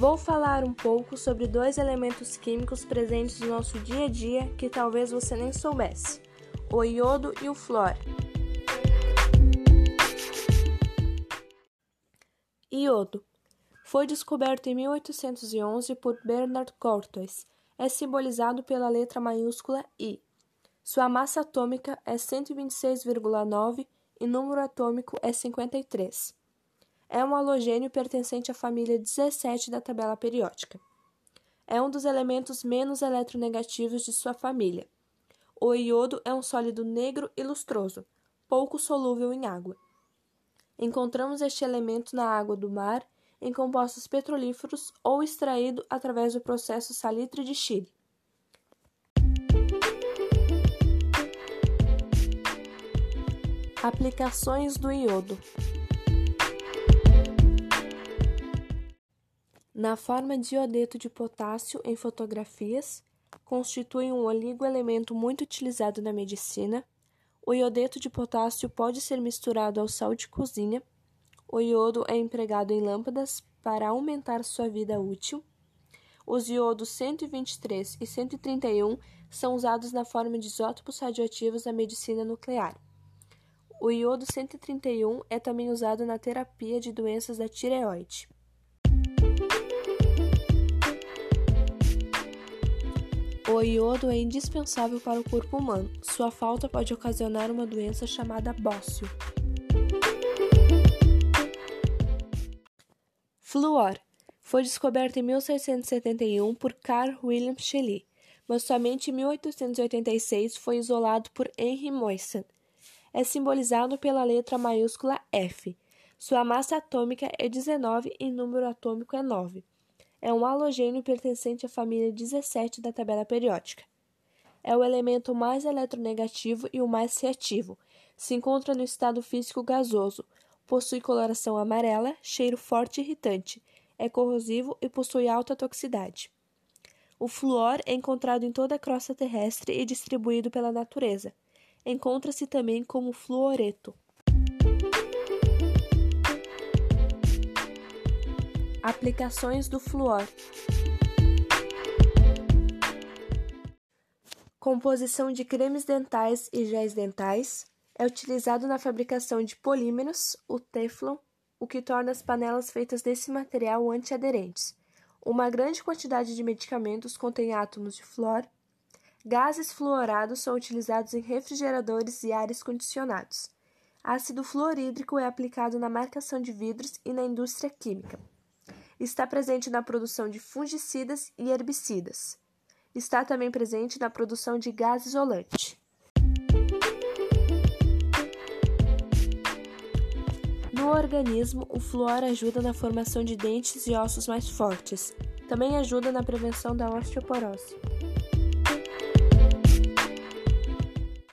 Vou falar um pouco sobre dois elementos químicos presentes no nosso dia a dia que talvez você nem soubesse: o iodo e o flúor. Iodo foi descoberto em 1811 por Bernard Cortois. É simbolizado pela letra maiúscula I. Sua massa atômica é 126,9 e número atômico é 53. É um halogênio pertencente à família 17 da tabela periódica. É um dos elementos menos eletronegativos de sua família. O iodo é um sólido negro e lustroso, pouco solúvel em água. Encontramos este elemento na água do mar, em compostos petrolíferos ou extraído através do processo salitre de Chile. Aplicações do iodo. Na forma de iodeto de potássio em fotografias, constitui um oligoelemento muito utilizado na medicina. O iodeto de potássio pode ser misturado ao sal de cozinha. O iodo é empregado em lâmpadas para aumentar sua vida útil. Os iodos 123 e 131 são usados na forma de isótopos radioativos na medicina nuclear. O iodo 131 é também usado na terapia de doenças da tireoide. O iodo é indispensável para o corpo humano. Sua falta pode ocasionar uma doença chamada bócio. Fluor foi descoberto em 1671 por Carl William Scheele, mas somente em 1886 foi isolado por Henry Moissan é simbolizado pela letra maiúscula F. Sua massa atômica é 19 e número atômico é 9. É um halogênio pertencente à família 17 da tabela periódica. É o elemento mais eletronegativo e o mais reativo. Se encontra no estado físico gasoso. Possui coloração amarela, cheiro forte e irritante. É corrosivo e possui alta toxicidade. O fluor é encontrado em toda a crosta terrestre e distribuído pela natureza. Encontra-se também como fluoreto. Aplicações do fluor. Composição de cremes dentais e géis dentais. É utilizado na fabricação de polímeros, o teflon, o que torna as panelas feitas desse material antiaderentes. Uma grande quantidade de medicamentos contém átomos de flúor, Gases fluorados são utilizados em refrigeradores e ares condicionados. Ácido fluorídrico é aplicado na marcação de vidros e na indústria química. Está presente na produção de fungicidas e herbicidas. Está também presente na produção de gás isolante. No organismo, o flúor ajuda na formação de dentes e ossos mais fortes. Também ajuda na prevenção da osteoporose.